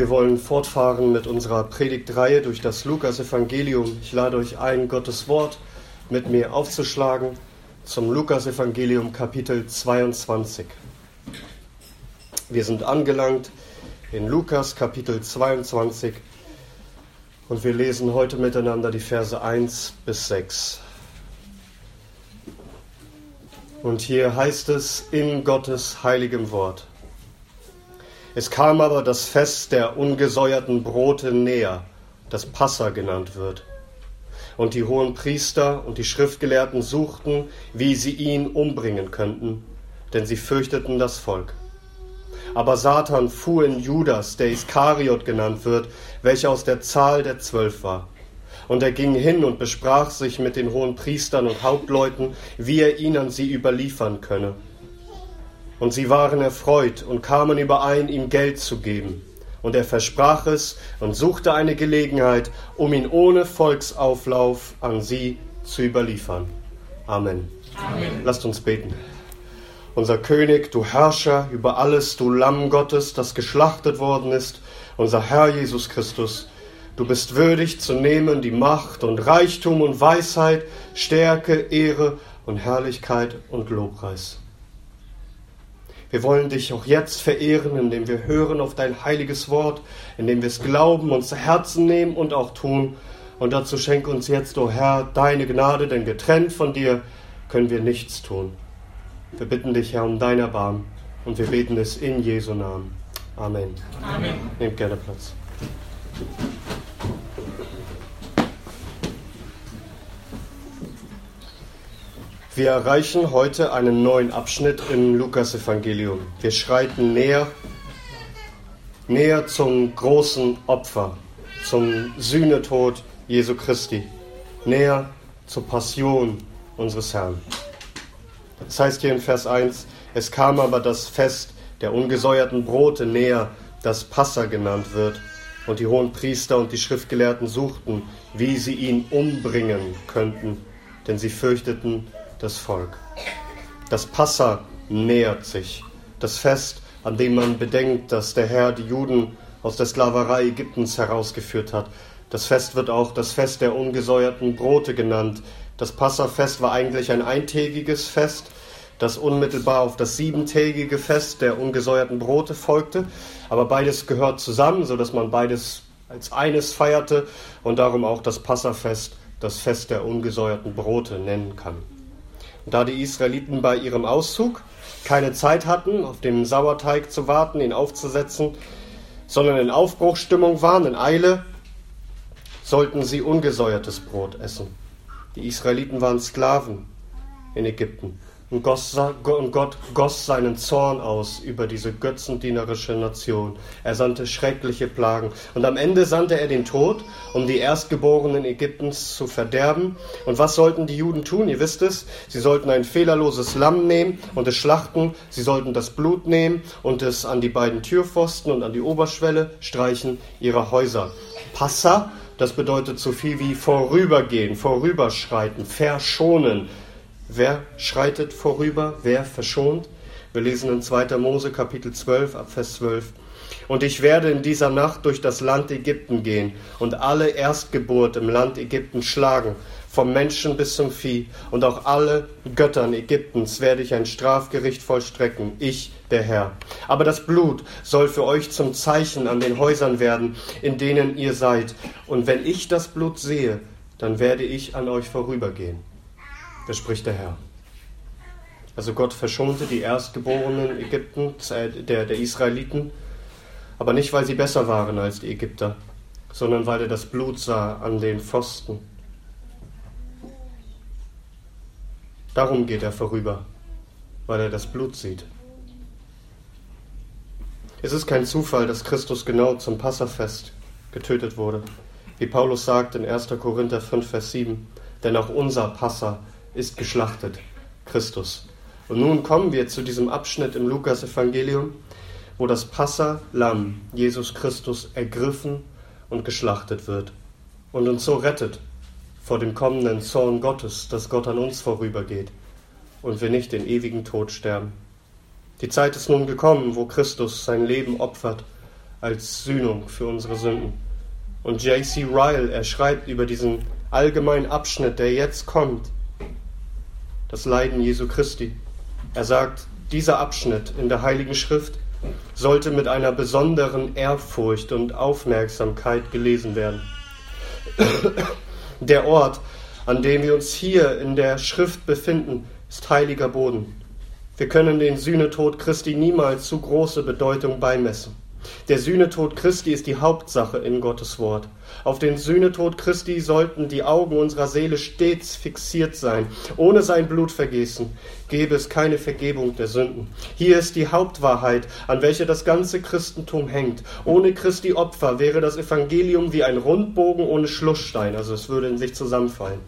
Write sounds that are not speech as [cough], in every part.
Wir wollen fortfahren mit unserer Predigtreihe durch das Lukasevangelium. Ich lade euch ein, Gottes Wort mit mir aufzuschlagen zum Lukasevangelium Kapitel 22. Wir sind angelangt in Lukas Kapitel 22 und wir lesen heute miteinander die Verse 1 bis 6. Und hier heißt es in Gottes heiligem Wort. Es kam aber das Fest der ungesäuerten Brote näher, das Passa genannt wird. Und die hohen Priester und die Schriftgelehrten suchten, wie sie ihn umbringen könnten, denn sie fürchteten das Volk. Aber Satan fuhr in Judas, der Iskariot genannt wird, welcher aus der Zahl der Zwölf war. Und er ging hin und besprach sich mit den hohen Priestern und Hauptleuten, wie er ihn an sie überliefern könne. Und sie waren erfreut und kamen überein, ihm Geld zu geben. Und er versprach es und suchte eine Gelegenheit, um ihn ohne Volksauflauf an sie zu überliefern. Amen. Amen. Lasst uns beten. Unser König, du Herrscher über alles, du Lamm Gottes, das geschlachtet worden ist, unser Herr Jesus Christus, Du bist würdig zu nehmen die Macht und Reichtum und Weisheit, Stärke, Ehre und Herrlichkeit und Lobpreis. Wir wollen dich auch jetzt verehren, indem wir hören auf dein heiliges Wort, indem wir es glauben, uns zu Herzen nehmen und auch tun. Und dazu schenke uns jetzt, o oh Herr, deine Gnade, denn getrennt von dir können wir nichts tun. Wir bitten dich, Herr, um dein Erbarmen und wir beten es in Jesu Namen. Amen. Amen. Nehmt gerne Platz. Wir erreichen heute einen neuen Abschnitt im Lukasevangelium. Wir schreiten näher, näher zum großen Opfer, zum Sühnetod Jesu Christi, näher zur Passion unseres Herrn. Das heißt hier in Vers 1, es kam aber das Fest der ungesäuerten Brote näher, das Passa genannt wird, und die hohen Priester und die Schriftgelehrten suchten, wie sie ihn umbringen könnten, denn sie fürchteten das Volk. Das Passa nähert sich, das Fest, an dem man bedenkt, dass der Herr die Juden aus der Sklaverei Ägyptens herausgeführt hat. Das Fest wird auch das Fest der ungesäuerten Brote genannt. Das Passafest war eigentlich ein eintägiges Fest, das unmittelbar auf das siebentägige Fest der ungesäuerten Brote folgte. Aber beides gehört zusammen, sodass man beides als eines feierte und darum auch das Passafest das Fest der ungesäuerten Brote nennen kann. Da die Israeliten bei ihrem Auszug keine Zeit hatten, auf den Sauerteig zu warten, ihn aufzusetzen, sondern in Aufbruchstimmung waren, in Eile, sollten sie ungesäuertes Brot essen. Die Israeliten waren Sklaven in Ägypten. Und Gott goss seinen Zorn aus über diese götzendienerische Nation. Er sandte schreckliche Plagen. Und am Ende sandte er den Tod, um die Erstgeborenen Ägyptens zu verderben. Und was sollten die Juden tun? Ihr wisst es. Sie sollten ein fehlerloses Lamm nehmen und es schlachten. Sie sollten das Blut nehmen und es an die beiden Türpfosten und an die Oberschwelle streichen ihrer Häuser. Passa, das bedeutet so viel wie vorübergehen, vorüberschreiten, verschonen Wer schreitet vorüber? Wer verschont? Wir lesen in 2. Mose Kapitel 12 ab Vers 12. Und ich werde in dieser Nacht durch das Land Ägypten gehen und alle Erstgeburt im Land Ägypten schlagen, vom Menschen bis zum Vieh, und auch alle Göttern Ägyptens werde ich ein Strafgericht vollstrecken, ich, der Herr. Aber das Blut soll für euch zum Zeichen an den Häusern werden, in denen ihr seid. Und wenn ich das Blut sehe, dann werde ich an euch vorübergehen. Das spricht der Herr. Also Gott verschonte die Erstgeborenen Ägyptens, äh, der, der Israeliten, aber nicht, weil sie besser waren als die Ägypter, sondern weil er das Blut sah an den Pfosten. Darum geht er vorüber, weil er das Blut sieht. Es ist kein Zufall, dass Christus genau zum Passafest getötet wurde. Wie Paulus sagt in 1. Korinther 5, Vers 7, denn auch unser Passa ist geschlachtet, Christus. Und nun kommen wir zu diesem Abschnitt im Lukas-Evangelium, wo das Passa-Lamm, Jesus Christus, ergriffen und geschlachtet wird und uns so rettet vor dem kommenden Zorn Gottes, dass Gott an uns vorübergeht und wir nicht den ewigen Tod sterben. Die Zeit ist nun gekommen, wo Christus sein Leben opfert als Sühnung für unsere Sünden. Und J.C. Ryle, er schreibt über diesen allgemeinen Abschnitt, der jetzt kommt, das Leiden Jesu Christi. Er sagt, dieser Abschnitt in der Heiligen Schrift sollte mit einer besonderen Ehrfurcht und Aufmerksamkeit gelesen werden. Der Ort, an dem wir uns hier in der Schrift befinden, ist heiliger Boden. Wir können den Sühnetod Christi niemals zu große Bedeutung beimessen. Der Sühnetod Christi ist die Hauptsache in Gottes Wort. Auf den Sühnetod Christi sollten die Augen unserer Seele stets fixiert sein. Ohne sein Blutvergießen gäbe es keine Vergebung der Sünden. Hier ist die Hauptwahrheit, an welcher das ganze Christentum hängt. Ohne Christi Opfer wäre das Evangelium wie ein Rundbogen ohne Schlussstein, also es würde in sich zusammenfallen.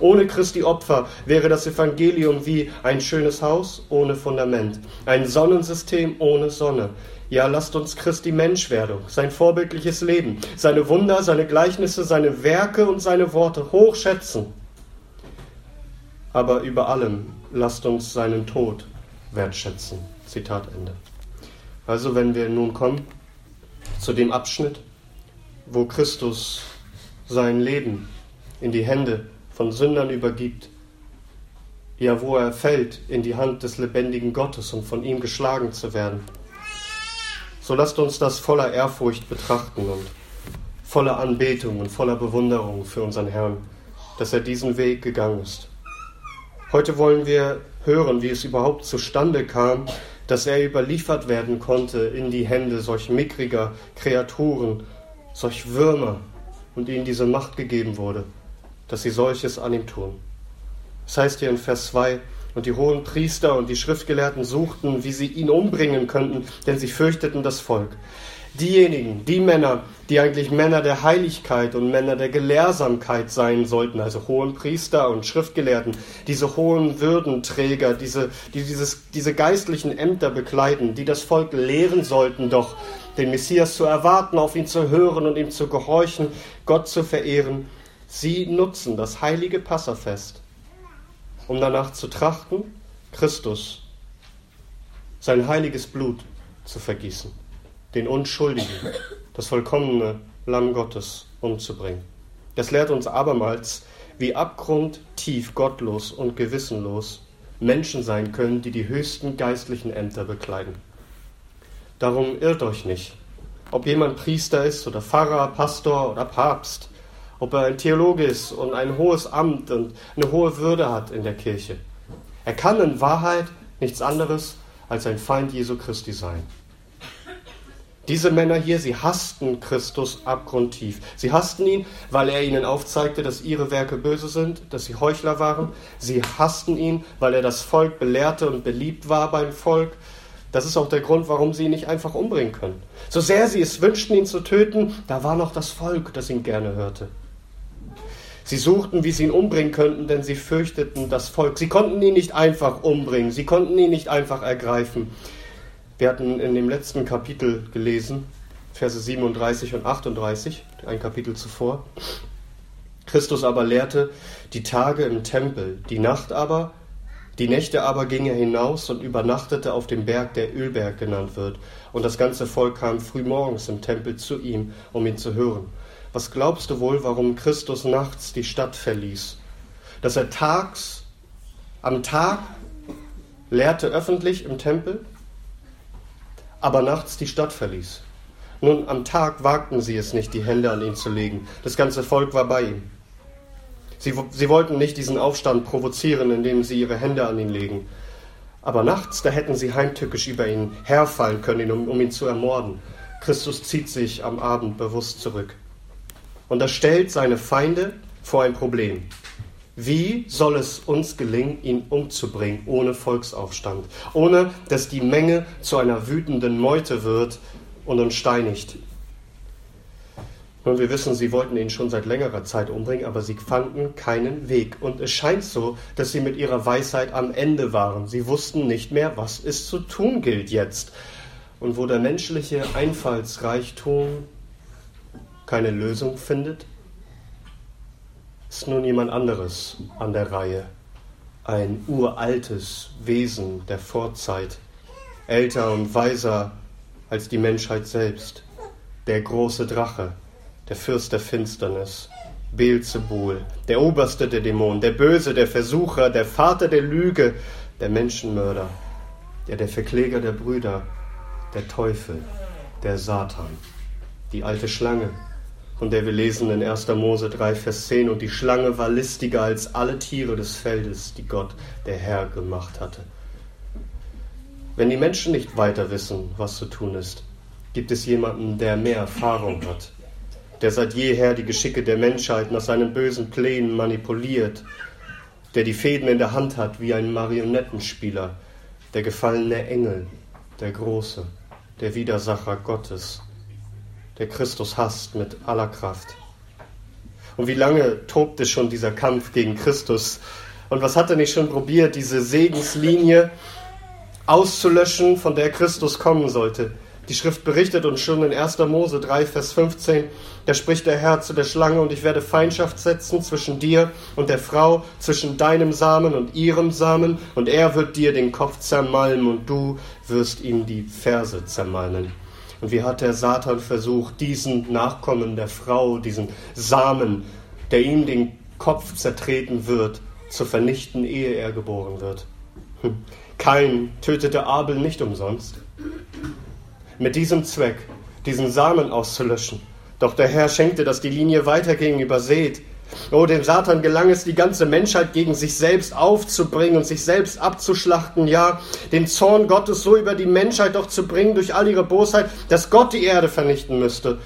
Ohne Christi Opfer wäre das Evangelium wie ein schönes Haus ohne Fundament, ein Sonnensystem ohne Sonne. Ja, lasst uns Christi Menschwerdung, sein vorbildliches Leben, seine Wunder, seine Gleichnisse, seine Werke und seine Worte hoch schätzen. Aber über allem lasst uns seinen Tod wertschätzen. Zitat Ende. Also wenn wir nun kommen zu dem Abschnitt, wo Christus sein Leben in die Hände von Sündern übergibt, ja wo er fällt in die Hand des lebendigen Gottes und von ihm geschlagen zu werden so lasst uns das voller Ehrfurcht betrachten und voller Anbetung und voller Bewunderung für unseren Herrn, dass er diesen Weg gegangen ist. Heute wollen wir hören, wie es überhaupt zustande kam, dass er überliefert werden konnte in die Hände solch mickriger Kreaturen, solch Würmer und ihnen diese Macht gegeben wurde, dass sie solches an ihm tun. Das heißt hier in Vers 2, und die hohen Priester und die Schriftgelehrten suchten, wie sie ihn umbringen könnten, denn sie fürchteten das Volk. Diejenigen, die Männer, die eigentlich Männer der Heiligkeit und Männer der Gelehrsamkeit sein sollten, also hohen Priester und Schriftgelehrten, diese hohen Würdenträger, diese, die dieses, diese geistlichen Ämter bekleiden, die das Volk lehren sollten, doch den Messias zu erwarten, auf ihn zu hören und ihm zu gehorchen, Gott zu verehren, sie nutzen das heilige Passafest um danach zu trachten, Christus, sein heiliges Blut zu vergießen, den Unschuldigen, das vollkommene Lamm Gottes umzubringen. Das lehrt uns abermals, wie abgrundtief gottlos und gewissenlos Menschen sein können, die die höchsten geistlichen Ämter bekleiden. Darum irrt euch nicht. Ob jemand Priester ist oder Pfarrer, Pastor oder Papst, ob er ein Theologe ist und ein hohes Amt und eine hohe Würde hat in der Kirche. Er kann in Wahrheit nichts anderes als ein Feind Jesu Christi sein. Diese Männer hier, sie hassten Christus abgrundtief. Sie hassten ihn, weil er ihnen aufzeigte, dass ihre Werke böse sind, dass sie Heuchler waren. Sie hassten ihn, weil er das Volk belehrte und beliebt war beim Volk. Das ist auch der Grund, warum sie ihn nicht einfach umbringen können. So sehr sie es wünschten, ihn zu töten, da war noch das Volk, das ihn gerne hörte. Sie suchten, wie sie ihn umbringen könnten, denn sie fürchteten das Volk. Sie konnten ihn nicht einfach umbringen, sie konnten ihn nicht einfach ergreifen. Wir hatten in dem letzten Kapitel gelesen, Verse 37 und 38, ein Kapitel zuvor. Christus aber lehrte die Tage im Tempel, die Nacht aber, die Nächte aber ging er hinaus und übernachtete auf dem Berg, der Ölberg genannt wird. Und das ganze Volk kam frühmorgens im Tempel zu ihm, um ihn zu hören. Was glaubst du wohl, warum Christus nachts die Stadt verließ? Dass er tags, am Tag lehrte öffentlich im Tempel, aber nachts die Stadt verließ. Nun, am Tag wagten sie es nicht, die Hände an ihn zu legen. Das ganze Volk war bei ihm. Sie, sie wollten nicht diesen Aufstand provozieren, indem sie ihre Hände an ihn legen. Aber nachts, da hätten sie heimtückisch über ihn herfallen können, um, um ihn zu ermorden. Christus zieht sich am Abend bewusst zurück. Und das stellt seine Feinde vor ein Problem. Wie soll es uns gelingen, ihn umzubringen ohne Volksaufstand, ohne dass die Menge zu einer wütenden Meute wird und uns steinigt? Nun, wir wissen, sie wollten ihn schon seit längerer Zeit umbringen, aber sie fanden keinen Weg. Und es scheint so, dass sie mit ihrer Weisheit am Ende waren. Sie wussten nicht mehr, was es zu tun gilt jetzt. Und wo der menschliche Einfallsreichtum keine Lösung findet, ist nun jemand anderes an der Reihe. Ein uraltes Wesen der Vorzeit, älter und weiser als die Menschheit selbst. der große Drache, der Fürst der Finsternis, Beelzebul, der oberste der Dämonen, der Böse, der Versucher, der Vater der Lüge, der Menschenmörder, der der Verkläger der Brüder, der Teufel, der Satan, die alte Schlange, von der wir lesen in 1. Mose 3, Vers 10, und die Schlange war listiger als alle Tiere des Feldes, die Gott, der Herr, gemacht hatte. Wenn die Menschen nicht weiter wissen, was zu tun ist, gibt es jemanden, der mehr Erfahrung hat, der seit jeher die Geschicke der Menschheit nach seinen bösen Plänen manipuliert, der die Fäden in der Hand hat wie ein Marionettenspieler, der gefallene Engel, der Große, der Widersacher Gottes, der Christus hasst mit aller Kraft. Und wie lange tobte schon dieser Kampf gegen Christus? Und was hat er nicht schon probiert, diese Segenslinie auszulöschen, von der Christus kommen sollte? Die Schrift berichtet uns schon in 1. Mose 3, Vers 15, da spricht der Herr zu der Schlange, und ich werde Feindschaft setzen zwischen dir und der Frau, zwischen deinem Samen und ihrem Samen, und er wird dir den Kopf zermalmen, und du wirst ihm die Ferse zermalmen. Und wie hat der Satan versucht, diesen Nachkommen der Frau, diesen Samen, der ihm den Kopf zertreten wird, zu vernichten, ehe er geboren wird? Hm. Kein tötete Abel nicht umsonst mit diesem Zweck, diesen Samen auszulöschen. Doch der Herr schenkte, dass die Linie weiterging, übersät. Oh, dem Satan gelang es, die ganze Menschheit gegen sich selbst aufzubringen und sich selbst abzuschlachten, ja, den Zorn Gottes so über die Menschheit doch zu bringen durch all ihre Bosheit, dass Gott die Erde vernichten müsste.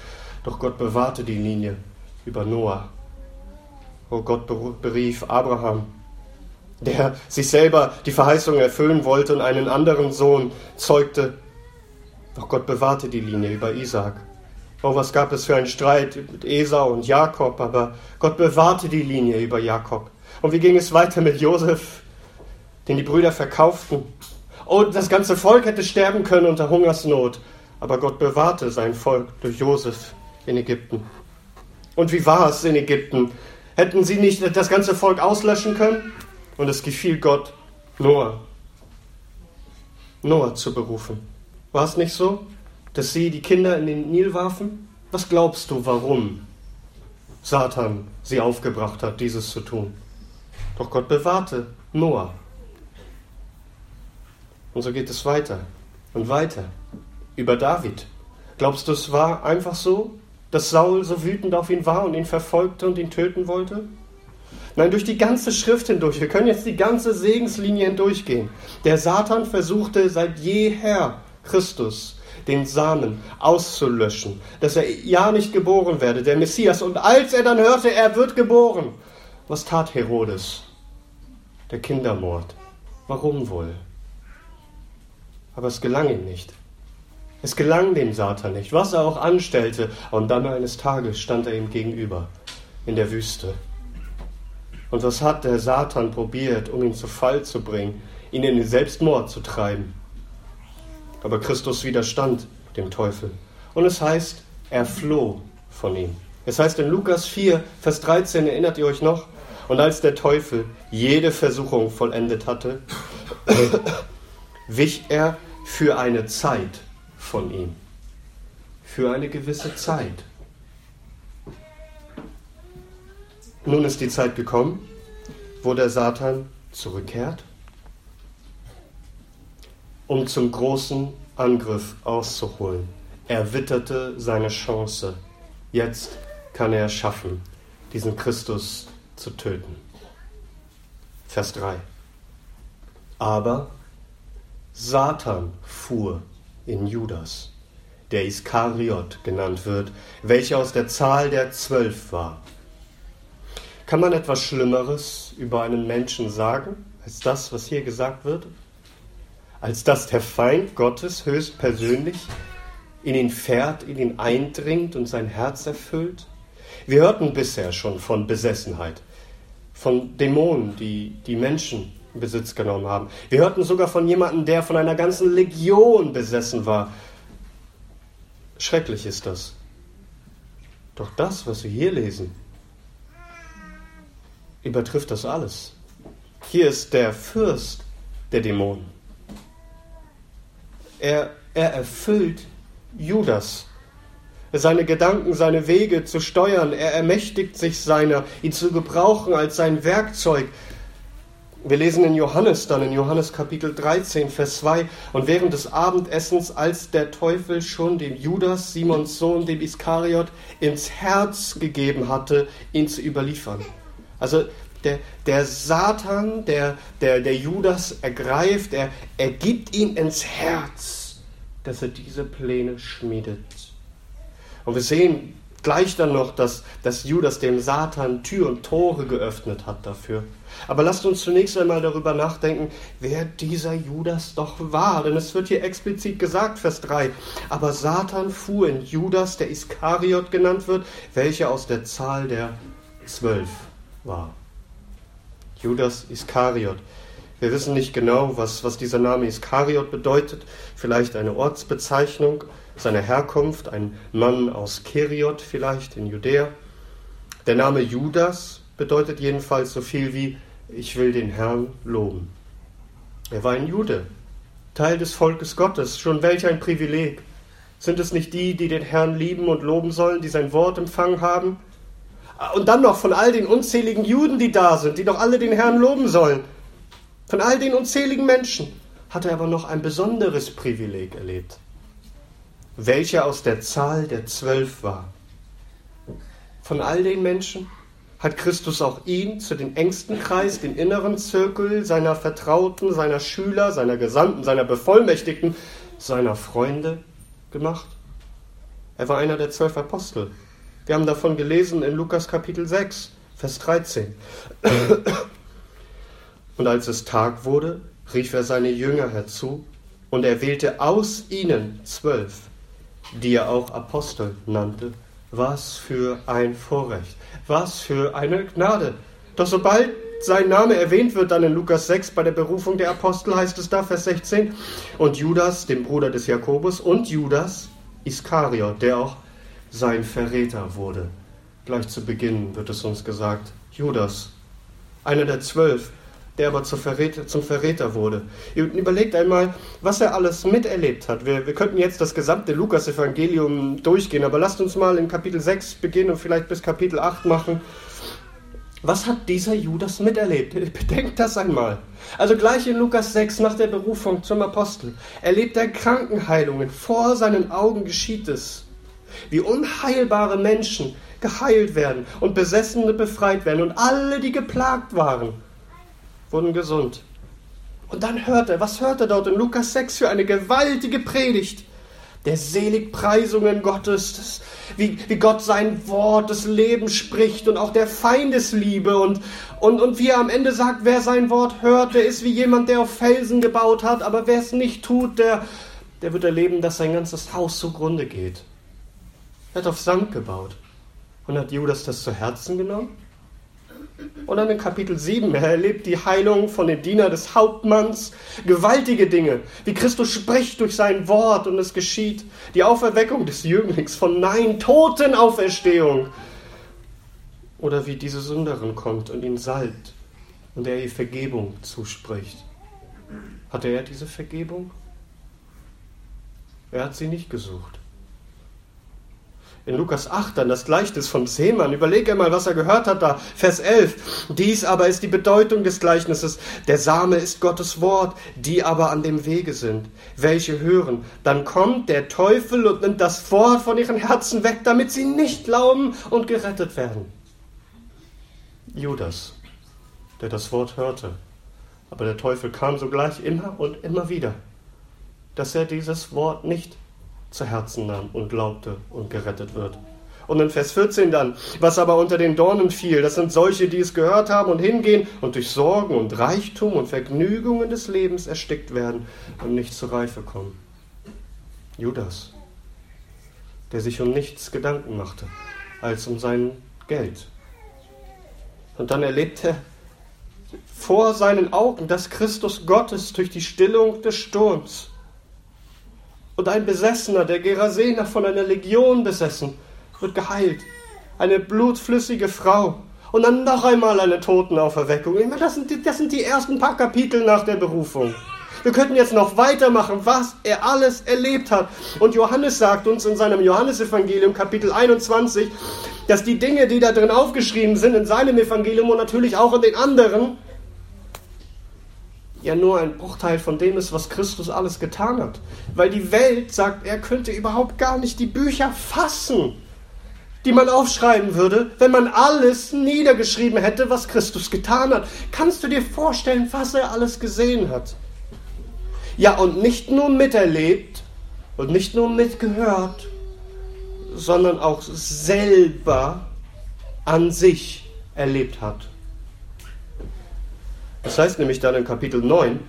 Doch Gott bewahrte die Linie über Noah. Oh, Gott berief Abraham, der sich selber die Verheißung erfüllen wollte und einen anderen Sohn zeugte, doch Gott bewahrte die Linie über Isaak. Oh, was gab es für einen Streit mit Esau und Jakob, aber Gott bewahrte die Linie über Jakob. Und wie ging es weiter mit Josef, den die Brüder verkauften? Oh, das ganze Volk hätte sterben können unter Hungersnot, aber Gott bewahrte sein Volk durch Josef in Ägypten. Und wie war es in Ägypten? Hätten sie nicht das ganze Volk auslöschen können? Und es gefiel Gott, Noah, Noah zu berufen. War es nicht so, dass sie die Kinder in den Nil warfen? Was glaubst du, warum Satan sie aufgebracht hat, dieses zu tun? Doch Gott bewahrte Noah. Und so geht es weiter und weiter. Über David. Glaubst du, es war einfach so, dass Saul so wütend auf ihn war und ihn verfolgte und ihn töten wollte? Nein, durch die ganze Schrift hindurch. Wir können jetzt die ganze Segenslinie hindurchgehen. Der Satan versuchte seit jeher Christus, den Samen auszulöschen, dass er ja nicht geboren werde, der Messias. Und als er dann hörte, er wird geboren, was tat Herodes? Der Kindermord. Warum wohl? Aber es gelang ihm nicht. Es gelang dem Satan nicht, was er auch anstellte. Und dann eines Tages stand er ihm gegenüber in der Wüste. Und was hat der Satan probiert, um ihn zu Fall zu bringen, ihn in den Selbstmord zu treiben? Aber Christus widerstand dem Teufel. Und es heißt, er floh von ihm. Es heißt in Lukas 4, Vers 13, erinnert ihr euch noch? Und als der Teufel jede Versuchung vollendet hatte, [coughs] wich er für eine Zeit von ihm. Für eine gewisse Zeit. Nun ist die Zeit gekommen, wo der Satan zurückkehrt um zum großen Angriff auszuholen. Er witterte seine Chance. Jetzt kann er es schaffen, diesen Christus zu töten. Vers 3. Aber Satan fuhr in Judas, der Iskariot genannt wird, welcher aus der Zahl der Zwölf war. Kann man etwas Schlimmeres über einen Menschen sagen, als das, was hier gesagt wird? Als dass der Feind Gottes höchstpersönlich in ihn fährt, in ihn eindringt und sein Herz erfüllt? Wir hörten bisher schon von Besessenheit, von Dämonen, die die Menschen in Besitz genommen haben. Wir hörten sogar von jemandem, der von einer ganzen Legion besessen war. Schrecklich ist das. Doch das, was wir hier lesen, übertrifft das alles. Hier ist der Fürst der Dämonen. Er, er erfüllt Judas. seine Gedanken, seine Wege zu steuern. Er ermächtigt sich seiner, ihn zu gebrauchen als sein Werkzeug. Wir lesen in Johannes dann, in Johannes Kapitel 13, Vers 2, und während des Abendessens, als der Teufel schon dem Judas, Simons Sohn, dem Iskariot, ins Herz gegeben hatte, ihn zu überliefern. Also der, der Satan, der, der, der Judas ergreift, er, er gibt ihm ins Herz, dass er diese Pläne schmiedet. Und wir sehen gleich dann noch, dass, dass Judas dem Satan Tür und Tore geöffnet hat dafür. Aber lasst uns zunächst einmal darüber nachdenken, wer dieser Judas doch war. Denn es wird hier explizit gesagt, Vers 3. Aber Satan fuhr in Judas, der Iskariot genannt wird, welcher aus der Zahl der zwölf war. Judas Iskariot. Wir wissen nicht genau, was, was dieser Name Iskariot bedeutet. Vielleicht eine Ortsbezeichnung seiner Herkunft, ein Mann aus Keriot vielleicht in Judäa. Der Name Judas bedeutet jedenfalls so viel wie ich will den Herrn loben. Er war ein Jude, Teil des Volkes Gottes. Schon welch ein Privileg. Sind es nicht die, die den Herrn lieben und loben sollen, die sein Wort empfangen haben? Und dann noch von all den unzähligen Juden, die da sind, die doch alle den Herrn loben sollen. Von all den unzähligen Menschen hat er aber noch ein besonderes Privileg erlebt, welcher aus der Zahl der Zwölf war. Von all den Menschen hat Christus auch ihn zu dem engsten Kreis, den inneren Zirkel seiner Vertrauten, seiner Schüler, seiner Gesandten, seiner Bevollmächtigten, seiner Freunde gemacht. Er war einer der zwölf Apostel. Wir haben davon gelesen in Lukas Kapitel 6, Vers 13. Und als es Tag wurde, rief er seine Jünger herzu und er wählte aus ihnen zwölf, die er auch Apostel nannte. Was für ein Vorrecht, was für eine Gnade. Doch sobald sein Name erwähnt wird, dann in Lukas 6 bei der Berufung der Apostel heißt es da, Vers 16, und Judas, dem Bruder des Jakobus, und Judas Iskariot, der auch sein Verräter wurde. Gleich zu Beginn wird es uns gesagt, Judas, einer der zwölf, der aber Verräter, zum Verräter wurde. Überlegt einmal, was er alles miterlebt hat. Wir, wir könnten jetzt das gesamte Lukas-Evangelium durchgehen, aber lasst uns mal in Kapitel 6 beginnen und vielleicht bis Kapitel 8 machen. Was hat dieser Judas miterlebt? [laughs] Bedenkt das einmal. Also gleich in Lukas 6 nach der Berufung zum Apostel erlebt er Krankenheilungen. Vor seinen Augen geschieht es wie unheilbare Menschen geheilt werden und Besessene befreit werden und alle, die geplagt waren, wurden gesund. Und dann hört er, was hört er dort in Lukas 6 für eine gewaltige Predigt? Der Seligpreisungen Gottes, das, wie, wie Gott sein Wort des Lebens spricht und auch der Feindesliebe und, und, und wie er am Ende sagt, wer sein Wort hört, der ist wie jemand, der auf Felsen gebaut hat, aber wer es nicht tut, der, der wird erleben, dass sein ganzes Haus zugrunde geht. Er hat auf Sand gebaut. Und hat Judas das zu Herzen genommen? Und dann in Kapitel 7, er erlebt die Heilung von dem Diener des Hauptmanns, gewaltige Dinge, wie Christus spricht durch sein Wort und es geschieht, die Auferweckung des Jünglings von Nein, Totenauferstehung. Oder wie diese Sünderin kommt und ihn salbt und er ihr Vergebung zuspricht. Hatte er diese Vergebung? Er hat sie nicht gesucht in Lukas 8 dann das Gleichnis vom Seemann. Überlege mal, was er gehört hat da. Vers 11. Dies aber ist die Bedeutung des Gleichnisses. Der Same ist Gottes Wort, die aber an dem Wege sind, welche hören. Dann kommt der Teufel und nimmt das Wort von ihren Herzen weg, damit sie nicht glauben und gerettet werden. Judas, der das Wort hörte. Aber der Teufel kam sogleich immer und immer wieder, dass er dieses Wort nicht zu Herzen nahm und glaubte und gerettet wird. Und in Vers 14 dann, was aber unter den Dornen fiel, das sind solche, die es gehört haben und hingehen und durch Sorgen und Reichtum und Vergnügungen des Lebens erstickt werden und nicht zur Reife kommen. Judas, der sich um nichts Gedanken machte, als um sein Geld. Und dann erlebt er vor seinen Augen, dass Christus Gottes durch die Stillung des Sturms und ein Besessener, der Gerasener von einer Legion besessen, wird geheilt. Eine blutflüssige Frau. Und dann noch einmal eine Totenauferweckung. Das sind, die, das sind die ersten paar Kapitel nach der Berufung. Wir könnten jetzt noch weitermachen, was er alles erlebt hat. Und Johannes sagt uns in seinem Johannesevangelium Kapitel 21, dass die Dinge, die da drin aufgeschrieben sind, in seinem Evangelium und natürlich auch in den anderen, ja nur ein Bruchteil von dem ist, was Christus alles getan hat. Weil die Welt sagt, er könnte überhaupt gar nicht die Bücher fassen, die man aufschreiben würde, wenn man alles niedergeschrieben hätte, was Christus getan hat. Kannst du dir vorstellen, was er alles gesehen hat? Ja, und nicht nur miterlebt und nicht nur mitgehört, sondern auch selber an sich erlebt hat. Das heißt nämlich dann in Kapitel 9,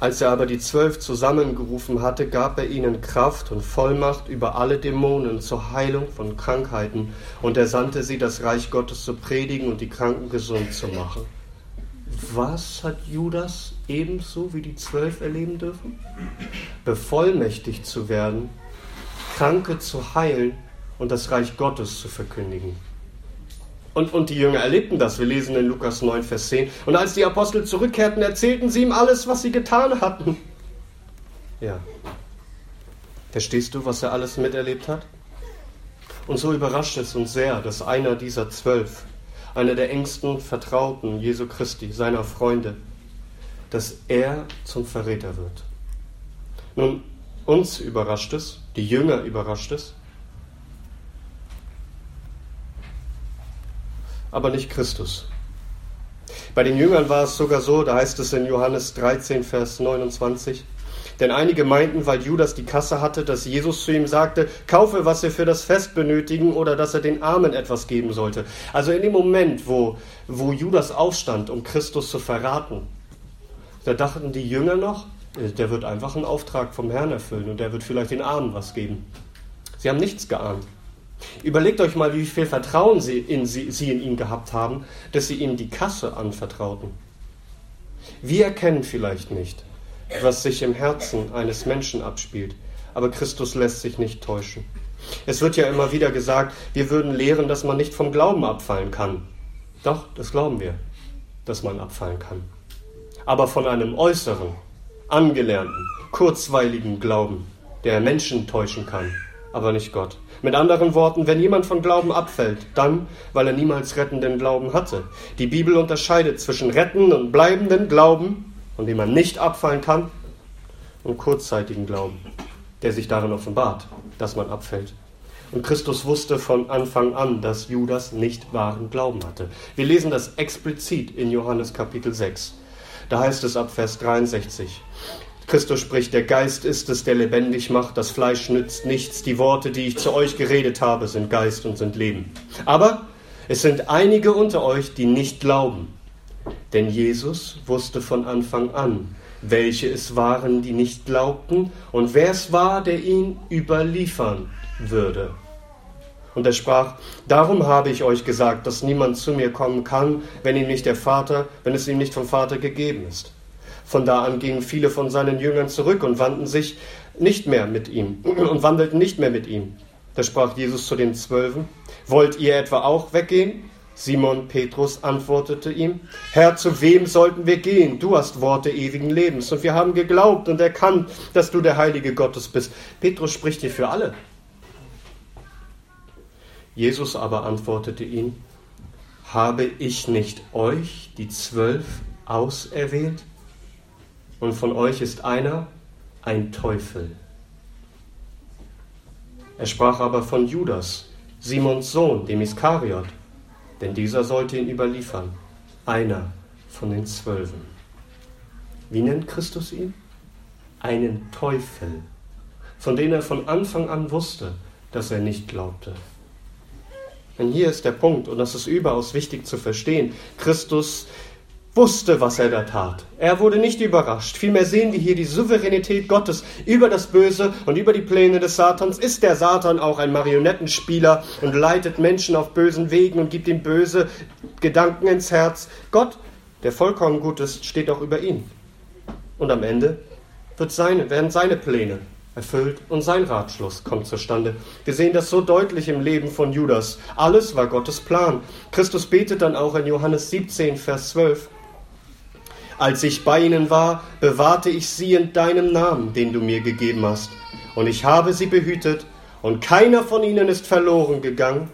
als er aber die Zwölf zusammengerufen hatte, gab er ihnen Kraft und Vollmacht über alle Dämonen zur Heilung von Krankheiten und er sandte sie, das Reich Gottes zu predigen und die Kranken gesund zu machen. Was hat Judas ebenso wie die Zwölf erleben dürfen? Bevollmächtigt zu werden, Kranke zu heilen und das Reich Gottes zu verkündigen. Und, und die Jünger erlebten das. Wir lesen in Lukas 9, Vers 10. Und als die Apostel zurückkehrten, erzählten sie ihm alles, was sie getan hatten. Ja. Verstehst du, was er alles miterlebt hat? Und so überrascht es uns sehr, dass einer dieser zwölf, einer der engsten Vertrauten Jesu Christi, seiner Freunde, dass er zum Verräter wird. Nun, uns überrascht es, die Jünger überrascht es, aber nicht Christus. Bei den Jüngern war es sogar so, da heißt es in Johannes 13, Vers 29, denn einige meinten, weil Judas die Kasse hatte, dass Jesus zu ihm sagte, kaufe, was wir für das Fest benötigen oder dass er den Armen etwas geben sollte. Also in dem Moment, wo, wo Judas aufstand, um Christus zu verraten, da dachten die Jünger noch, äh, der wird einfach einen Auftrag vom Herrn erfüllen und der wird vielleicht den Armen was geben. Sie haben nichts geahnt. Überlegt euch mal, wie viel Vertrauen sie in, sie, sie in ihn gehabt haben, dass sie ihm die Kasse anvertrauten. Wir erkennen vielleicht nicht, was sich im Herzen eines Menschen abspielt, aber Christus lässt sich nicht täuschen. Es wird ja immer wieder gesagt, wir würden lehren, dass man nicht vom Glauben abfallen kann. Doch, das glauben wir, dass man abfallen kann. Aber von einem äußeren, angelernten, kurzweiligen Glauben, der Menschen täuschen kann, aber nicht Gott. Mit anderen Worten, wenn jemand von Glauben abfällt, dann, weil er niemals rettenden Glauben hatte. Die Bibel unterscheidet zwischen rettenden und bleibenden Glauben, von dem man nicht abfallen kann, und kurzzeitigen Glauben, der sich darin offenbart, dass man abfällt. Und Christus wusste von Anfang an, dass Judas nicht wahren Glauben hatte. Wir lesen das explizit in Johannes Kapitel 6. Da heißt es ab Vers 63. Christus spricht, der Geist ist es, der lebendig macht, das Fleisch nützt nichts, die Worte, die ich zu euch geredet habe, sind Geist und sind Leben. Aber es sind einige unter euch, die nicht glauben. Denn Jesus wusste von Anfang an, welche es waren, die nicht glaubten und wer es war, der ihn überliefern würde. Und er sprach, darum habe ich euch gesagt, dass niemand zu mir kommen kann, wenn ihm nicht der Vater, wenn es ihm nicht vom Vater gegeben ist. Von da an gingen viele von seinen Jüngern zurück und wandten sich nicht mehr mit ihm [clears throat] und wandelten nicht mehr mit ihm. Da sprach Jesus zu den Zwölfen, wollt ihr etwa auch weggehen? Simon Petrus antwortete ihm, Herr, zu wem sollten wir gehen? Du hast Worte ewigen Lebens und wir haben geglaubt und erkannt, dass du der Heilige Gottes bist. Petrus spricht hier für alle. Jesus aber antwortete ihn, habe ich nicht euch, die Zwölf, auserwählt? Und von euch ist einer ein Teufel. Er sprach aber von Judas, Simons Sohn, dem Iskariot, denn dieser sollte ihn überliefern, einer von den Zwölfen. Wie nennt Christus ihn? Einen Teufel, von dem er von Anfang an wusste, dass er nicht glaubte. Denn hier ist der Punkt, und das ist überaus wichtig zu verstehen. Christus wusste, was er da tat. Er wurde nicht überrascht. Vielmehr sehen wir hier die Souveränität Gottes über das Böse und über die Pläne des Satans. Ist der Satan auch ein Marionettenspieler und leitet Menschen auf bösen Wegen und gibt ihm böse Gedanken ins Herz? Gott, der vollkommen gut ist, steht auch über ihn. Und am Ende seine, werden seine Pläne erfüllt und sein Ratschluss kommt zustande. Wir sehen das so deutlich im Leben von Judas. Alles war Gottes Plan. Christus betet dann auch in Johannes 17, Vers 12. Als ich bei ihnen war, bewahrte ich sie in deinem Namen, den du mir gegeben hast. Und ich habe sie behütet, und keiner von ihnen ist verloren gegangen,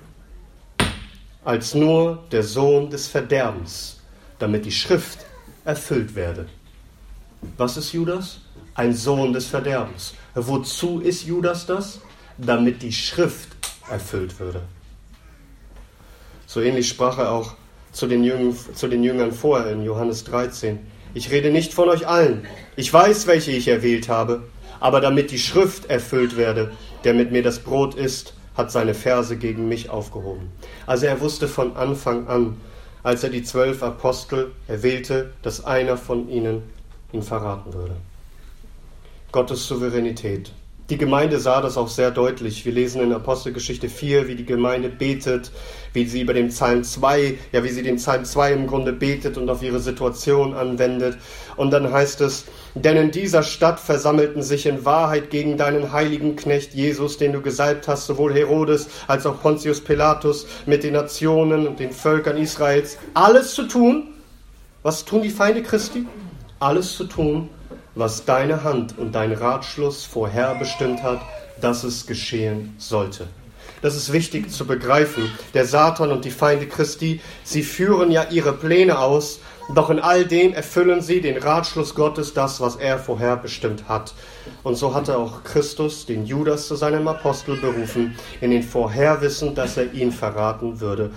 als nur der Sohn des Verderbens, damit die Schrift erfüllt werde. Was ist Judas? Ein Sohn des Verderbens. Wozu ist Judas das? Damit die Schrift erfüllt würde. So ähnlich sprach er auch zu den, Jüngern, zu den Jüngern vorher in Johannes 13. Ich rede nicht von euch allen. Ich weiß, welche ich erwählt habe. Aber damit die Schrift erfüllt werde, der mit mir das Brot isst, hat seine Verse gegen mich aufgehoben. Also er wusste von Anfang an, als er die zwölf Apostel erwählte, dass einer von ihnen ihn verraten würde. Gottes Souveränität. Die Gemeinde sah das auch sehr deutlich. Wir lesen in Apostelgeschichte 4, wie die Gemeinde betet, wie sie über den Psalm 2, ja, wie sie den Psalm 2 im Grunde betet und auf ihre Situation anwendet. Und dann heißt es, denn in dieser Stadt versammelten sich in Wahrheit gegen deinen heiligen Knecht Jesus, den du gesalbt hast, sowohl Herodes als auch Pontius Pilatus mit den Nationen und den Völkern Israels, alles zu tun, was tun die Feinde Christi? Alles zu tun, was deine Hand und dein Ratschluss vorherbestimmt hat, dass es geschehen sollte. Das ist wichtig zu begreifen. Der Satan und die Feinde Christi, sie führen ja ihre Pläne aus, doch in all dem erfüllen sie den Ratschluss Gottes, das, was er vorherbestimmt hat. Und so hatte auch Christus den Judas zu seinem Apostel berufen, in den Vorherwissen, dass er ihn verraten würde.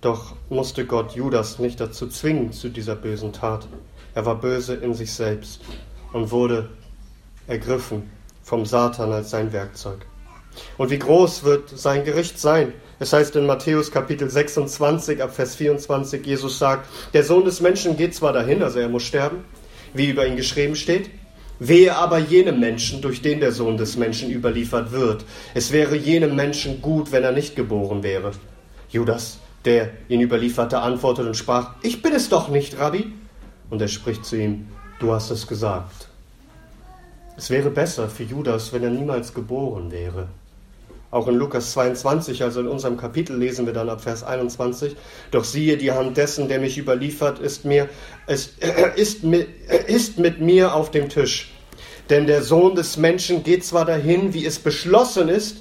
Doch musste Gott Judas nicht dazu zwingen zu dieser bösen Tat. Er war böse in sich selbst und wurde ergriffen vom Satan als sein Werkzeug. Und wie groß wird sein Gericht sein? Es heißt in Matthäus Kapitel 26 ab Vers 24, Jesus sagt, der Sohn des Menschen geht zwar dahin, also er muss sterben, wie über ihn geschrieben steht, Wehe aber jenem Menschen, durch den der Sohn des Menschen überliefert wird. Es wäre jenem Menschen gut, wenn er nicht geboren wäre. Judas, der ihn überlieferte, antwortet und sprach, ich bin es doch nicht, Rabbi. Und er spricht zu ihm, du hast es gesagt. Es wäre besser für Judas, wenn er niemals geboren wäre. Auch in Lukas 22, also in unserem Kapitel, lesen wir dann ab Vers 21. Doch siehe, die Hand dessen, der mich überliefert, ist, mir, [clears throat] ist, ist, [clears throat] ist mit mir auf dem Tisch. Denn der Sohn des Menschen geht zwar dahin, wie es beschlossen ist,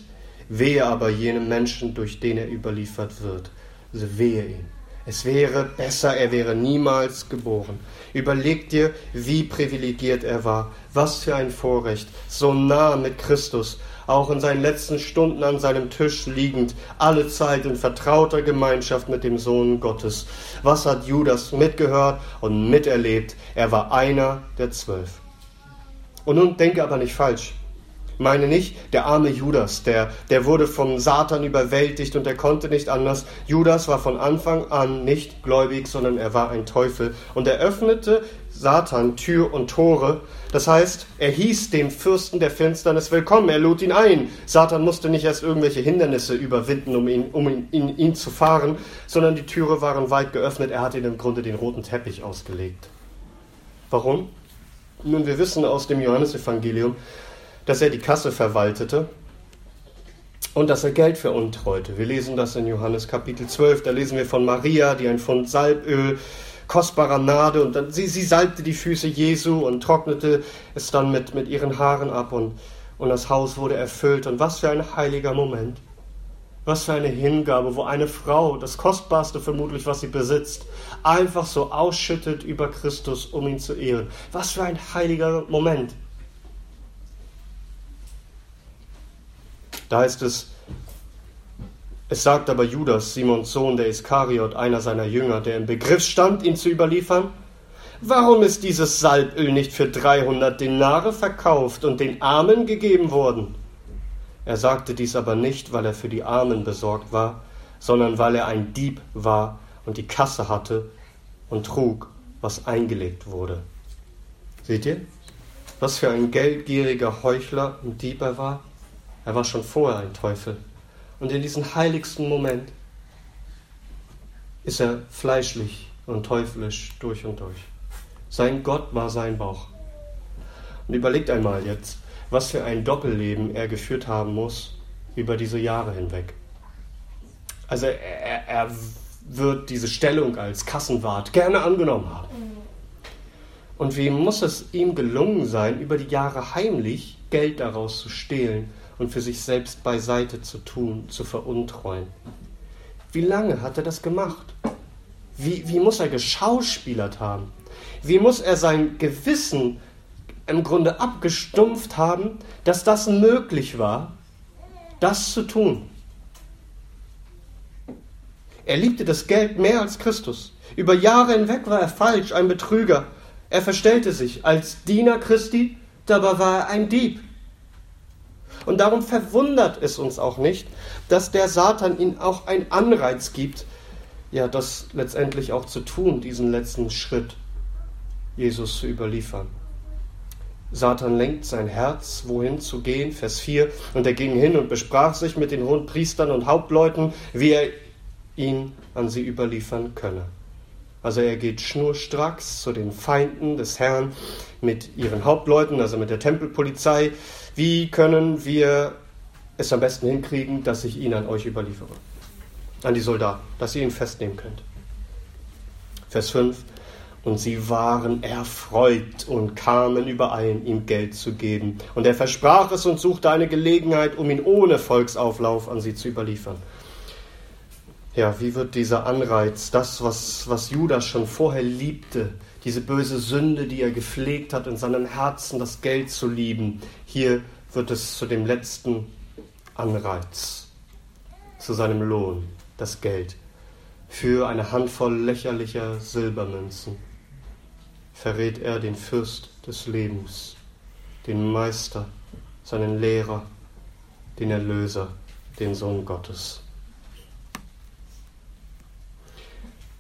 wehe aber jenem Menschen, durch den er überliefert wird. Also wehe ihm. Es wäre besser, er wäre niemals geboren. Überleg dir, wie privilegiert er war. Was für ein Vorrecht. So nah mit Christus, auch in seinen letzten Stunden an seinem Tisch liegend, alle Zeit in vertrauter Gemeinschaft mit dem Sohn Gottes. Was hat Judas mitgehört und miterlebt? Er war einer der zwölf. Und nun denke aber nicht falsch meine nicht, der arme Judas, der, der wurde vom Satan überwältigt und er konnte nicht anders. Judas war von Anfang an nicht gläubig, sondern er war ein Teufel. Und er öffnete Satan Tür und Tore. Das heißt, er hieß dem Fürsten der Finsternis willkommen, er lud ihn ein. Satan musste nicht erst irgendwelche Hindernisse überwinden, um ihn, um ihn, ihn, ihn zu fahren, sondern die Türe waren weit geöffnet. Er hat ihm im Grunde den roten Teppich ausgelegt. Warum? Nun, wir wissen aus dem Johannesevangelium, dass er die Kasse verwaltete und dass er Geld veruntreute. Wir lesen das in Johannes Kapitel 12. Da lesen wir von Maria, die ein Pfund Salböl, kostbarer Nade, und dann, sie, sie salbte die Füße Jesu und trocknete es dann mit, mit ihren Haaren ab und, und das Haus wurde erfüllt. Und was für ein heiliger Moment. Was für eine Hingabe, wo eine Frau, das Kostbarste vermutlich, was sie besitzt, einfach so ausschüttet über Christus, um ihn zu ehren. Was für ein heiliger Moment. Da heißt es, es sagt aber Judas, Simons Sohn der Iskariot, einer seiner Jünger, der im Begriff stand, ihn zu überliefern, warum ist dieses Salböl nicht für 300 Denare verkauft und den Armen gegeben worden? Er sagte dies aber nicht, weil er für die Armen besorgt war, sondern weil er ein Dieb war und die Kasse hatte und trug, was eingelegt wurde. Seht ihr, was für ein geldgieriger Heuchler und Dieb er war? Er war schon vorher ein Teufel. Und in diesem heiligsten Moment ist er fleischlich und teuflisch durch und durch. Sein Gott war sein Bauch. Und überlegt einmal jetzt, was für ein Doppelleben er geführt haben muss über diese Jahre hinweg. Also er, er wird diese Stellung als Kassenwart gerne angenommen haben. Und wie muss es ihm gelungen sein, über die Jahre heimlich Geld daraus zu stehlen und für sich selbst beiseite zu tun, zu veruntreuen? Wie lange hat er das gemacht? Wie, wie muss er geschauspielert haben? Wie muss er sein Gewissen im Grunde abgestumpft haben, dass das möglich war, das zu tun? Er liebte das Geld mehr als Christus. Über Jahre hinweg war er falsch, ein Betrüger. Er verstellte sich als Diener Christi, dabei war er ein Dieb. Und darum verwundert es uns auch nicht, dass der Satan ihm auch einen Anreiz gibt, ja, das letztendlich auch zu tun, diesen letzten Schritt, Jesus zu überliefern. Satan lenkt sein Herz, wohin zu gehen, Vers 4, und er ging hin und besprach sich mit den hohen Priestern und Hauptleuten, wie er ihn an sie überliefern könne. Also er geht schnurstracks zu den Feinden des Herrn mit ihren Hauptleuten, also mit der Tempelpolizei. Wie können wir es am besten hinkriegen, dass ich ihn an euch überliefere? An die Soldaten, dass ihr ihn festnehmen könnt. Vers 5. Und sie waren erfreut und kamen überein, ihm Geld zu geben. Und er versprach es und suchte eine Gelegenheit, um ihn ohne Volksauflauf an sie zu überliefern ja, wie wird dieser Anreiz, das, was, was Judas schon vorher liebte, diese böse Sünde, die er gepflegt hat in seinem Herzen, das Geld zu lieben, hier wird es zu dem letzten Anreiz, zu seinem Lohn, das Geld. Für eine Handvoll lächerlicher Silbermünzen verrät er den Fürst des Lebens, den Meister, seinen Lehrer, den Erlöser, den Sohn Gottes.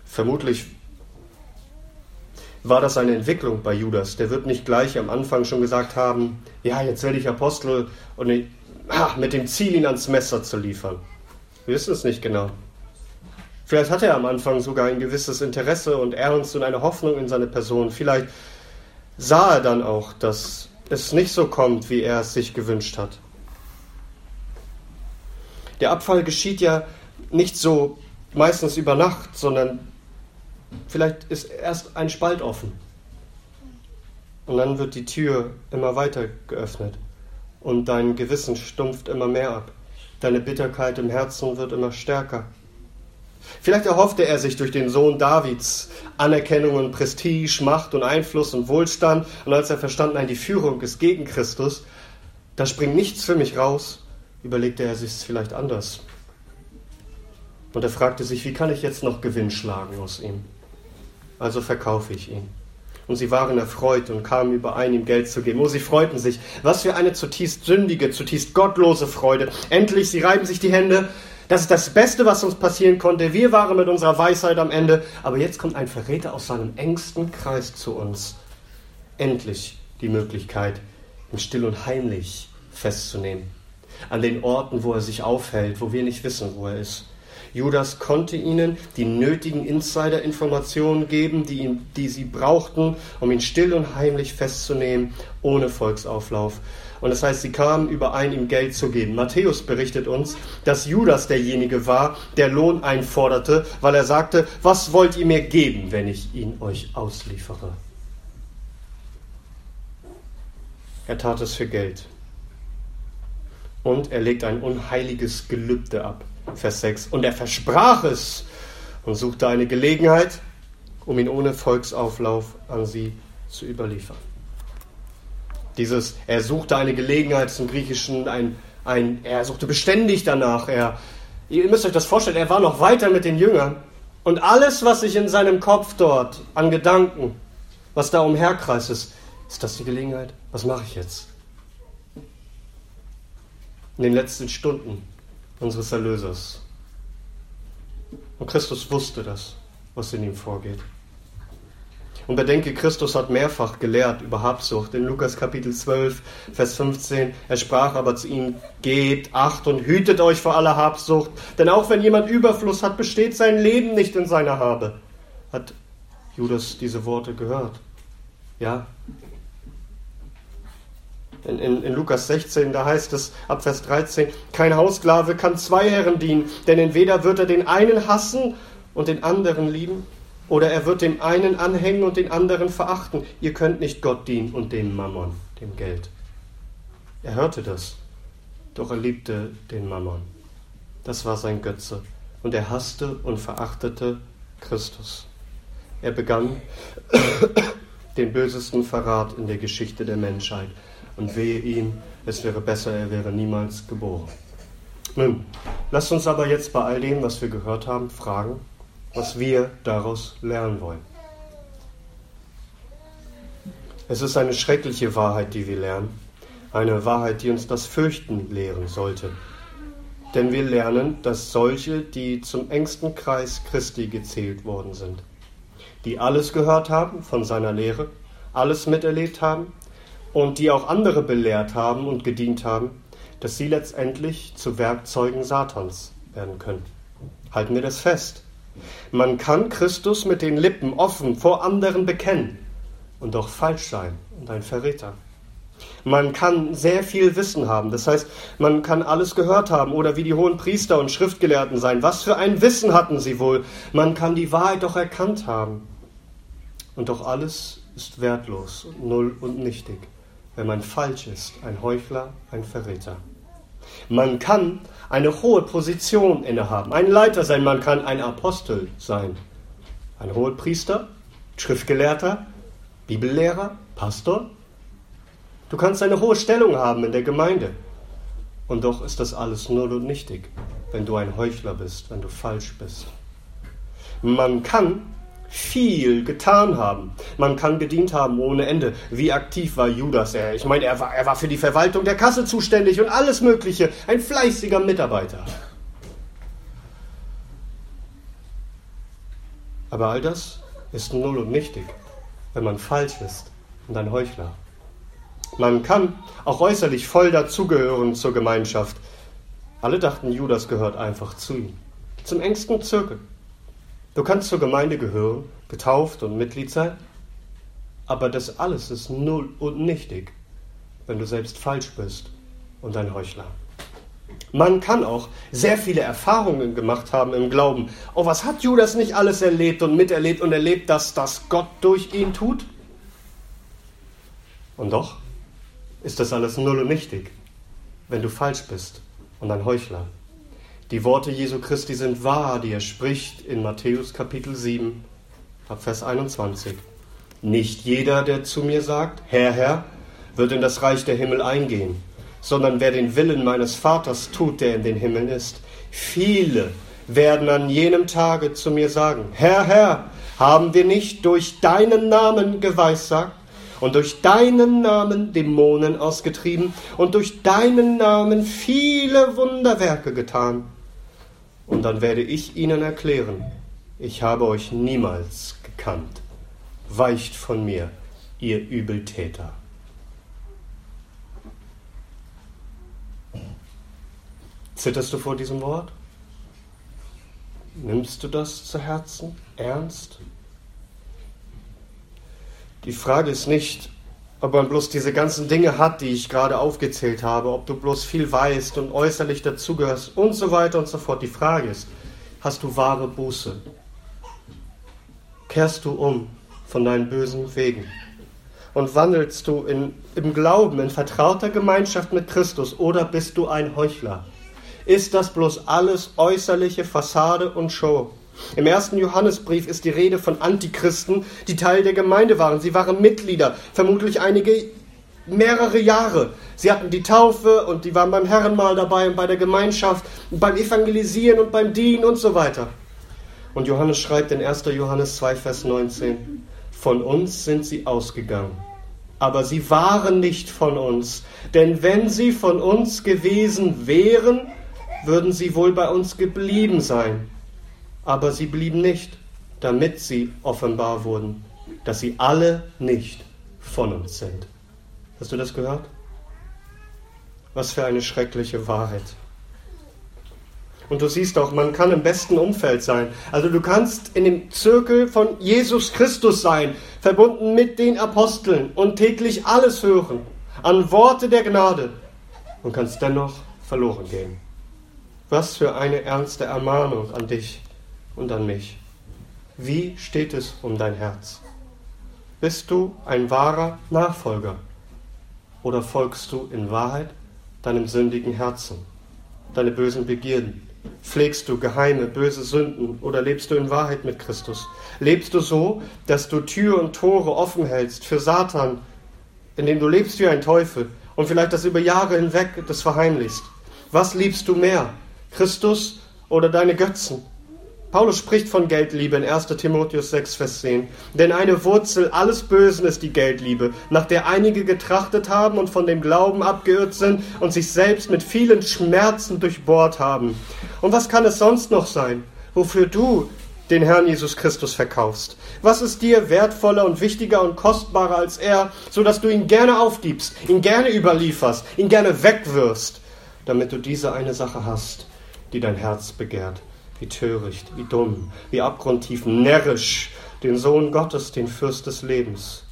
Vermutlich war das eine Entwicklung bei Judas. Der wird nicht gleich am Anfang schon gesagt haben, ja, jetzt werde ich Apostel und ich, ah, mit dem Ziel, ihn ans Messer zu liefern. Wir wissen es nicht genau. Vielleicht hatte er am Anfang sogar ein gewisses Interesse und Ernst und eine Hoffnung in seine Person. Vielleicht sah er dann auch, dass es nicht so kommt, wie er es sich gewünscht hat. Der Abfall geschieht ja nicht so meistens über Nacht, sondern Vielleicht ist erst ein Spalt offen. Und dann wird die Tür immer weiter geöffnet. Und dein Gewissen stumpft immer mehr ab. Deine Bitterkeit im Herzen wird immer stärker. Vielleicht erhoffte er sich durch den Sohn Davids Anerkennung und Prestige, Macht und Einfluss und Wohlstand. Und als er verstand, nein, die Führung ist gegen Christus, da springt nichts für mich raus, überlegte er sich es vielleicht anders. Und er fragte sich, wie kann ich jetzt noch Gewinn schlagen aus ihm? Also verkaufe ich ihn. Und sie waren erfreut und kamen überein, ihm Geld zu geben. Oh, sie freuten sich. Was für eine zutiefst sündige, zutiefst gottlose Freude. Endlich, sie reiben sich die Hände. Das ist das Beste, was uns passieren konnte. Wir waren mit unserer Weisheit am Ende. Aber jetzt kommt ein Verräter aus seinem engsten Kreis zu uns. Endlich die Möglichkeit, ihn still und heimlich festzunehmen. An den Orten, wo er sich aufhält, wo wir nicht wissen, wo er ist. Judas konnte ihnen die nötigen Insider-Informationen geben, die, ihn, die sie brauchten, um ihn still und heimlich festzunehmen, ohne Volksauflauf. Und das heißt, sie kamen überein, ihm Geld zu geben. Matthäus berichtet uns, dass Judas derjenige war, der Lohn einforderte, weil er sagte, was wollt ihr mir geben, wenn ich ihn euch ausliefere? Er tat es für Geld. Und er legt ein unheiliges Gelübde ab. Vers 6. Und er versprach es und suchte eine Gelegenheit, um ihn ohne Volksauflauf an sie zu überliefern. Dieses, er suchte eine Gelegenheit zum Griechischen, ein, ein, er suchte beständig danach. Er, ihr müsst euch das vorstellen, er war noch weiter mit den Jüngern. Und alles, was sich in seinem Kopf dort an Gedanken, was da umherkreist, ist, ist das die Gelegenheit? Was mache ich jetzt? In den letzten Stunden unseres Erlösers. Und Christus wusste das, was in ihm vorgeht. Und bedenke, Christus hat mehrfach gelehrt über Habsucht. In Lukas Kapitel 12, Vers 15, er sprach aber zu ihnen, geht, acht und hütet euch vor aller Habsucht, denn auch wenn jemand Überfluss hat, besteht sein Leben nicht in seiner Habe. Hat Judas diese Worte gehört? Ja, in, in, in, Lukas 16, da heißt es ab Vers 13, kein Hausklave kann zwei Herren dienen, denn entweder wird er den einen hassen und den anderen lieben, Oder er wird dem einen anhängen und den anderen verachten. Ihr könnt nicht Gott dienen und dem Mammon, dem Geld. Er hörte das, doch er liebte den Mammon. Das war sein Götze. Und er hasste und verachtete Christus. Er begann [coughs] den bösesten Verrat in der Geschichte der Menschheit. Und wehe ihm, es wäre besser, er wäre niemals geboren. Nun, lasst uns aber jetzt bei all dem, was wir gehört haben, fragen, was wir daraus lernen wollen. Es ist eine schreckliche Wahrheit, die wir lernen, eine Wahrheit, die uns das Fürchten lehren sollte. Denn wir lernen, dass solche, die zum engsten Kreis Christi gezählt worden sind, die alles gehört haben von seiner Lehre, alles miterlebt haben und die auch andere belehrt haben und gedient haben, dass sie letztendlich zu Werkzeugen Satans werden können. Halten wir das fest. Man kann Christus mit den Lippen offen vor anderen bekennen und doch falsch sein und ein Verräter. Man kann sehr viel Wissen haben, das heißt, man kann alles gehört haben oder wie die hohen Priester und Schriftgelehrten sein. Was für ein Wissen hatten sie wohl? Man kann die Wahrheit doch erkannt haben. Und doch alles ist wertlos, null und nichtig wenn man falsch ist, ein Heuchler, ein Verräter. Man kann eine hohe Position innehaben, ein Leiter sein, man kann ein Apostel sein, ein hoher Priester, Schriftgelehrter, Bibellehrer, Pastor. Du kannst eine hohe Stellung haben in der Gemeinde. Und doch ist das alles null und nichtig, wenn du ein Heuchler bist, wenn du falsch bist. Man kann viel getan haben. Man kann gedient haben ohne Ende. Wie aktiv war Judas? Er, ich meine, er war, er war für die Verwaltung der Kasse zuständig und alles Mögliche. Ein fleißiger Mitarbeiter. Aber all das ist null und nichtig, wenn man falsch ist und ein Heuchler. Man kann auch äußerlich voll dazugehören zur Gemeinschaft. Alle dachten, Judas gehört einfach zu ihm, zum engsten Zirkel. Du kannst zur Gemeinde gehören, getauft und Mitglied sein, aber das alles ist null und nichtig, wenn du selbst falsch bist und ein Heuchler. Man kann auch sehr viele Erfahrungen gemacht haben im Glauben. Oh, was hat Judas nicht alles erlebt und miterlebt und erlebt, dass das Gott durch ihn tut? Und doch ist das alles null und nichtig, wenn du falsch bist und ein Heuchler. Die Worte Jesu Christi sind wahr, die er spricht in Matthäus Kapitel 7, ab Vers 21. Nicht jeder, der zu mir sagt, Herr, Herr, wird in das Reich der Himmel eingehen, sondern wer den Willen meines Vaters tut, der in den Himmeln ist. Viele werden an jenem Tage zu mir sagen, Herr, Herr, haben wir nicht durch deinen Namen geweissagt und durch deinen Namen Dämonen ausgetrieben und durch deinen Namen viele Wunderwerke getan? Und dann werde ich ihnen erklären, ich habe euch niemals gekannt. Weicht von mir, ihr Übeltäter. Zitterst du vor diesem Wort? Nimmst du das zu Herzen? Ernst? Die Frage ist nicht, ob man bloß diese ganzen Dinge hat, die ich gerade aufgezählt habe, ob du bloß viel weißt und äußerlich dazugehörst und so weiter und so fort. Die Frage ist, hast du wahre Buße? Kehrst du um von deinen bösen Wegen? Und wandelst du in, im Glauben, in vertrauter Gemeinschaft mit Christus oder bist du ein Heuchler? Ist das bloß alles äußerliche Fassade und Show? Im ersten Johannesbrief ist die Rede von Antichristen, die Teil der Gemeinde waren. Sie waren Mitglieder, vermutlich einige mehrere Jahre. Sie hatten die Taufe und die waren beim Herrenmahl dabei und bei der Gemeinschaft, beim Evangelisieren und beim Dienen und so weiter. Und Johannes schreibt in 1. Johannes 2, Vers 19, von uns sind sie ausgegangen, aber sie waren nicht von uns, denn wenn sie von uns gewesen wären, würden sie wohl bei uns geblieben sein aber sie blieben nicht, damit sie offenbar wurden, dass sie alle nicht von uns sind. Hast du das gehört? Was für eine schreckliche Wahrheit. Und du siehst auch, man kann im besten Umfeld sein. Also du kannst in dem Zirkel von Jesus Christus sein, verbunden mit den Aposteln und täglich alles hören an Worte der Gnade und kannst dennoch verloren gehen. Was für eine ernste Ermahnung an dich und an mich. Wie steht es um dein Herz? Bist du ein wahrer Nachfolger oder folgst du in Wahrheit deinem sündigen Herzen, deine bösen Begierden? Pflegst du geheime, böse Sünden oder lebst du in Wahrheit mit Christus? Lebst du so, dass du Tür und Tore offen hältst für Satan, indem du lebst wie ein Teufel und vielleicht das über Jahre hinweg das verheimlichst? Was liebst du mehr, Christus oder deine Götzen? Paulus spricht von Geldliebe in 1 Timotheus 6, Vers 10. Denn eine Wurzel alles Bösen ist die Geldliebe, nach der einige getrachtet haben und von dem Glauben abgeirrt sind und sich selbst mit vielen Schmerzen durchbohrt haben. Und was kann es sonst noch sein, wofür du den Herrn Jesus Christus verkaufst? Was ist dir wertvoller und wichtiger und kostbarer als er, so dass du ihn gerne aufgibst, ihn gerne überlieferst, ihn gerne wegwirfst, damit du diese eine Sache hast, die dein Herz begehrt? Wie töricht, wie dumm, wie abgrundtief närrisch, den Sohn Gottes, den Fürst des Lebens,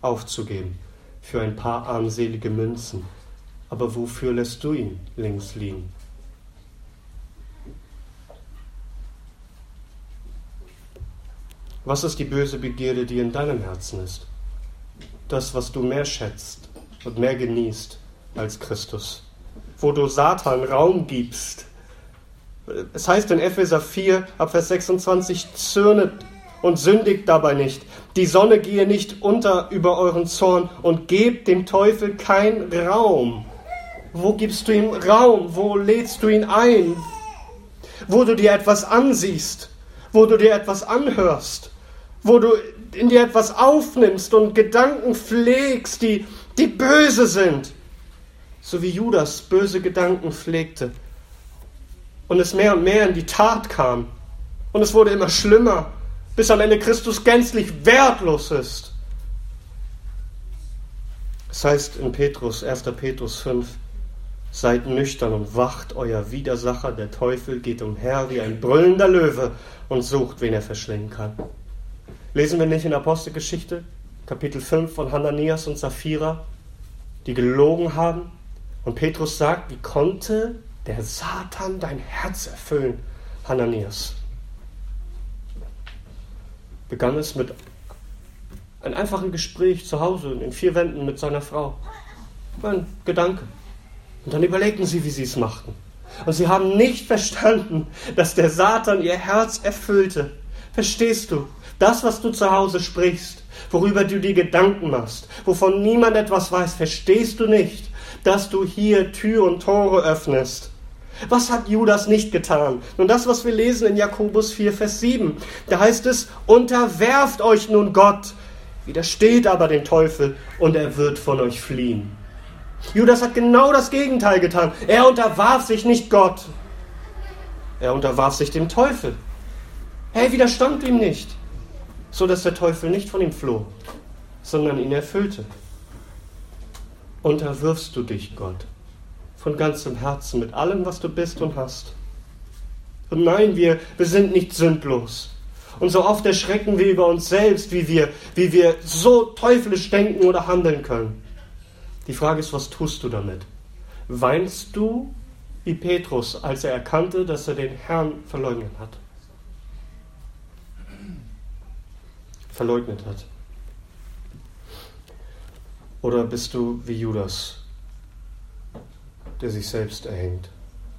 aufzugeben für ein paar armselige Münzen. Aber wofür lässt du ihn links liegen? Was ist die böse Begierde, die in deinem Herzen ist? Das, was du mehr schätzt und mehr genießt als Christus. Wo du Satan Raum gibst es heißt in Epheser 4, ab Vers 26, zürnet und sündigt dabei nicht. Die Sonne gehe nicht unter über euren Zorn und gebt dem Teufel keinen Raum. Wo gibst du ihm Raum? Wo lädst du ihn ein? Wo du dir etwas ansiehst, wo du dir etwas anhörst, wo du in dir etwas aufnimmst und Gedanken pflegst, die, die böse sind. So wie Judas böse Gedanken pflegte und es mehr und mehr in die Tat kam. Und es wurde immer schlimmer, bis am Ende Christus gänzlich wertlos ist. Es heißt in Petrus, 1. Petrus 5, Seid nüchtern und wacht, euer Widersacher, der Teufel, geht umher wie ein brüllender Löwe und sucht, wen er verschlingen kann. Lesen wir nicht in Apostelgeschichte, Kapitel 5 von Hananias und Sapphira, die gelogen haben? Und Petrus sagt, wie konnte der Satan dein Herz erfüllen, Hananias. Begann es mit einem einfachen Gespräch zu Hause in vier Wänden mit seiner Frau. Ein Gedanke. Und dann überlegten sie, wie sie es machten. Und sie haben nicht verstanden, dass der Satan ihr Herz erfüllte. Verstehst du? Das, was du zu Hause sprichst, worüber du dir Gedanken machst, wovon niemand etwas weiß, verstehst du nicht, dass du hier Tür und Tore öffnest was hat Judas nicht getan? Nun das, was wir lesen in Jakobus 4, Vers 7. Da heißt es, unterwerft euch nun Gott, widersteht aber dem Teufel und er wird von euch fliehen. Judas hat genau das Gegenteil getan. Er unterwarf sich nicht Gott. Er unterwarf sich dem Teufel. Er widerstand ihm nicht, so dass der Teufel nicht von ihm floh, sondern ihn erfüllte. Unterwirfst du dich Gott? Von ganzem Herzen, mit allem, was du bist und hast. Und nein, wir, wir sind nicht sündlos. Und so oft erschrecken wir über uns selbst, wie wir, wie wir so teuflisch denken oder handeln können. Die Frage ist, was tust du damit? Weinst du wie Petrus, als er erkannte, dass er den Herrn verleugnet hat? Verleugnet hat. Oder bist du wie Judas, der sich selbst erhängt,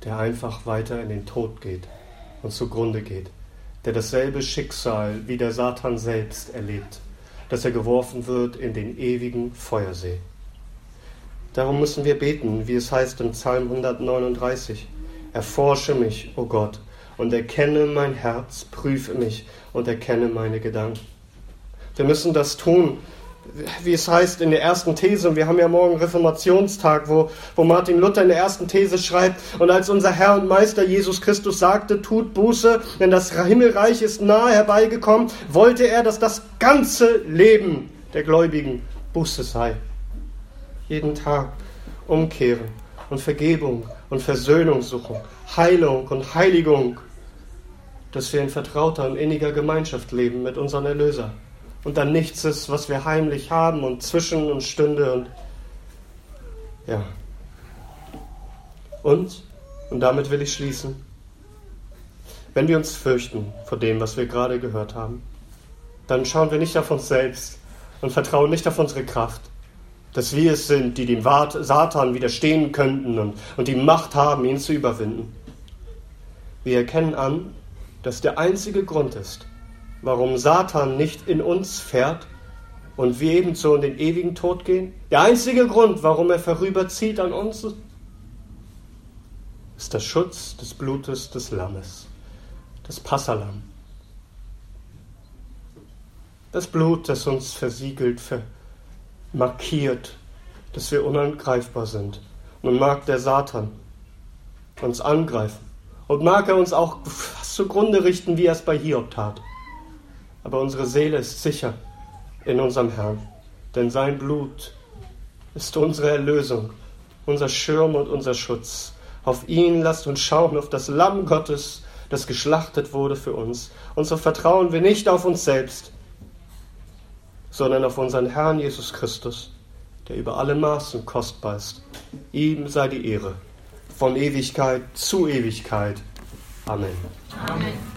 der einfach weiter in den Tod geht und zugrunde geht, der dasselbe Schicksal wie der Satan selbst erlebt, dass er geworfen wird in den ewigen Feuersee. Darum müssen wir beten, wie es heißt im Psalm 139. Erforsche mich, o oh Gott, und erkenne mein Herz, prüfe mich und erkenne meine Gedanken. Wir müssen das tun, wie es heißt in der ersten These, und wir haben ja morgen Reformationstag, wo, wo Martin Luther in der ersten These schreibt, und als unser Herr und Meister Jesus Christus sagte, tut Buße, denn das Himmelreich ist nahe herbeigekommen, wollte er, dass das ganze Leben der Gläubigen Buße sei. Jeden Tag umkehren und Vergebung und Versöhnung suchen, Heilung und Heiligung, dass wir in vertrauter und inniger Gemeinschaft leben mit unserem Erlöser und dann nichts ist, was wir heimlich haben und zwischen und stünde und ja. Und, und damit will ich schließen, Wenn wir uns fürchten vor dem, was wir gerade gehört haben, dann schauen wir nicht auf uns selbst und vertrauen nicht auf unsere Kraft, dass wir es sind, die dem Satan widerstehen könnten und, und die Macht haben, ihn zu überwinden. Wir erkennen an, dass der einzige Grund ist, warum Satan nicht in uns fährt und wir ebenso in den ewigen Tod gehen, der einzige Grund, warum er vorüberzieht an uns, ist der Schutz des Blutes des Lammes, das Passalam. Das Blut, das uns versiegelt, markiert, dass wir unangreifbar sind. Nun mag der Satan uns angreifen und mag er uns auch zugrunde richten, wie er es bei Hiob tat. Aber unsere Seele ist sicher in unserem Herrn, denn sein Blut ist unsere Erlösung, unser Schirm und unser Schutz. Auf ihn lasst uns schauen, auf das Lamm Gottes, das geschlachtet wurde für uns. Und so vertrauen wir nicht auf uns selbst, sondern auf unseren Herrn Jesus Christus, der über alle Maßen kostbar ist. Ihm sei die Ehre von Ewigkeit zu Ewigkeit. Amen. Amen.